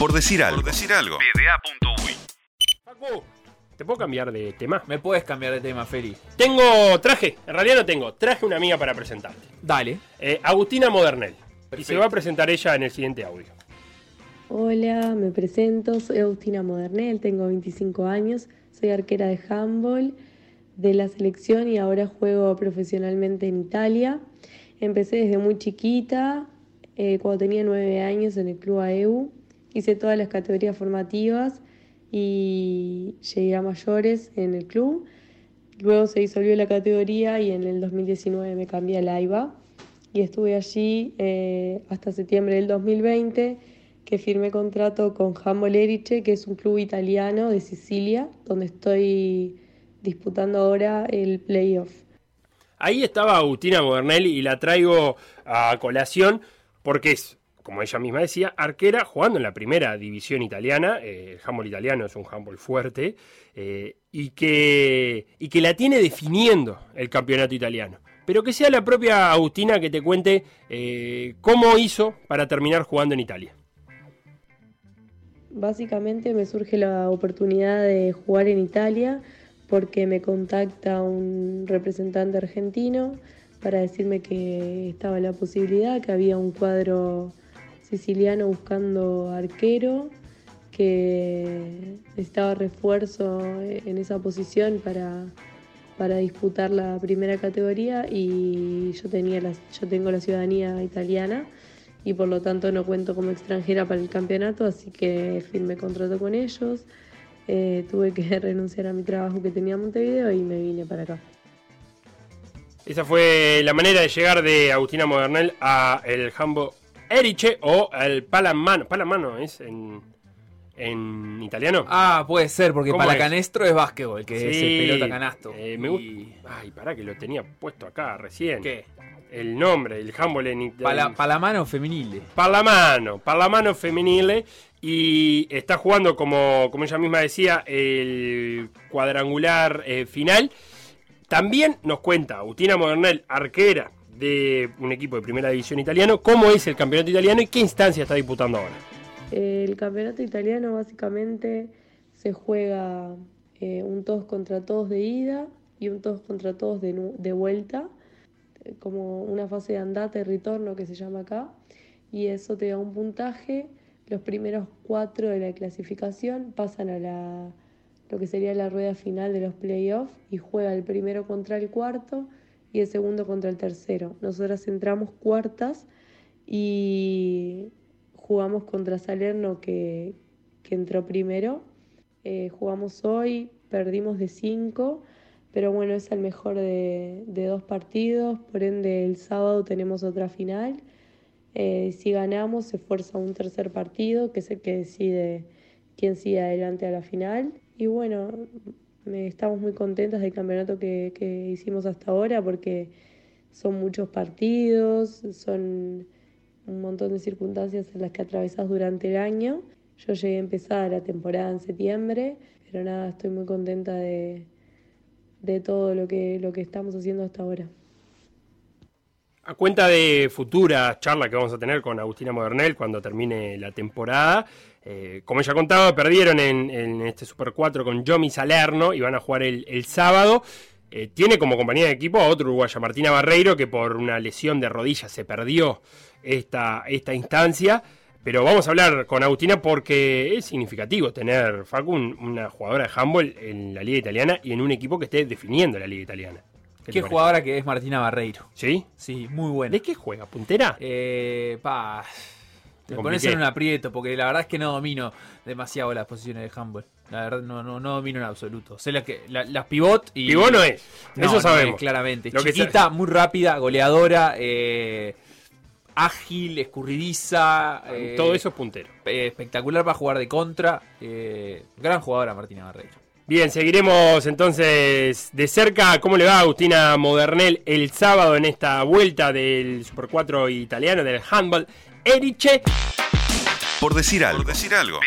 Por decir algo. Por decir algo. Facu, ¿te puedo cambiar de tema? Me puedes cambiar de tema, Feli. Tengo, traje, en realidad no tengo, traje una amiga para presentarte. Dale. Eh, Agustina Modernel. Y se va a presentar ella en el siguiente audio. Hola, me presento, soy Agustina Modernel, tengo 25 años, soy arquera de handball de la selección y ahora juego profesionalmente en Italia. Empecé desde muy chiquita, eh, cuando tenía 9 años en el club AEU, hice todas las categorías formativas y llegué a mayores en el club. Luego se disolvió la categoría y en el 2019 me cambié a la y estuve allí eh, hasta septiembre del 2020 que firmé contrato con Handball Erice, que es un club italiano de Sicilia, donde estoy disputando ahora el playoff. Ahí estaba Agustina Modernel y la traigo a colación porque es, como ella misma decía, arquera jugando en la primera división italiana. eh, el handball italiano es un handball fuerte eh, y, que, y que la tiene definiendo el campeonato italiano. Pero que sea la propia Agustina que te cuente eh, cómo hizo para terminar jugando en Italia. Básicamente me surge la oportunidad de jugar en Italia porque me contacta un representante argentino para decirme que estaba la posibilidad, que había un cuadro siciliano buscando arquero, que necesitaba refuerzo en esa posición para, para disputar la primera categoría y yo, tenía la- yo tengo la ciudadanía italiana y por lo tanto no cuento como extranjera para el campeonato, así que firmé contrato con ellos. Eh, tuve que renunciar a mi trabajo que tenía en Montevideo y me vine para acá. Esa fue la manera de llegar de Agustina Modernel a el Erice o el Palamano. Palamano es en, en italiano. Ah, puede ser, porque ¿Cómo para es? canestro es básquetbol, que es Sí, el pelota canasto. eh, me Y- gusta. Ay, pará que lo tenía puesto acá recién. ¿Qué? El nombre, el handball en italiano. Pala, palamano femenile. Palamano, Palamano femenile y está jugando como, como ella misma decía el cuadrangular eh, final. También nos cuenta Agustina Modernel, arquera de un equipo de primera división italiano, cómo es el campeonato italiano y qué instancia está disputando ahora. El campeonato italiano básicamente se juega eh, un todos contra todos de ida y un todos contra todos de, vuelta, eh, como una fase de andate, retorno que se llama acá, y eso te da un puntaje. Los primeros cuatro de la clasificación pasan a la, lo que sería la rueda final de los playoffs y juega el primero contra el cuarto y el segundo contra el tercero. Nosotras entramos cuartas y jugamos contra Salerno que, que entró primero. Eh, jugamos hoy, perdimos de 5, pero bueno, es el mejor de, de dos partidos, por ende el sábado tenemos otra final. Eh, si ganamos se fuerza un tercer partido, que es el que decide quién sigue adelante a la final. Y bueno, estamos muy contentas del campeonato que, que hicimos hasta ahora porque son muchos partidos, son un montón de circunstancias en las que atravesás durante el año. Yo llegué a empezar la temporada en septiembre, pero nada, estoy muy contenta de, de todo lo que, lo que estamos haciendo hasta ahora. A cuenta de futura charla que vamos a tener con Agustina Modernel cuando termine la temporada, eh, como ella contaba, perdieron en, este Super 4 con Yomi Salerno y van a jugar el, sábado. Eh, tiene como compañía de equipo a otro uruguaya, Martina Barreiro, que por una lesión de rodilla se perdió esta, esta instancia. Pero vamos a hablar con Agustina porque es significativo tener, Facu, un- una jugadora de handball en la liga italiana y en un equipo que esté definiendo la liga italiana. ¿Qué jugadora que es Martina Barreiro. ¿Sí? Sí, muy buena. ¿De qué juega? ¿Puntera? Eh, pa, Te me pones en un aprieto porque la verdad es que no domino demasiado las posiciones de handball. La verdad no, no, no domino en absoluto. Sé las que la- las pivot y Pivot no es, No, eso no sabemos. es, claramente. Lo que Chiquita, muy rápida, goleadora, eh, ágil, escurridiza. eh, Todo eso es puntero. eh, espectacular para jugar de contra. eh, gran jugadora Martina Barreiro. Bien, seguiremos entonces de cerca cómo le va a Agustina Modernel el sábado en esta vuelta del Super 4 italiano del handball Erice. Por decir algo. Por decir algo.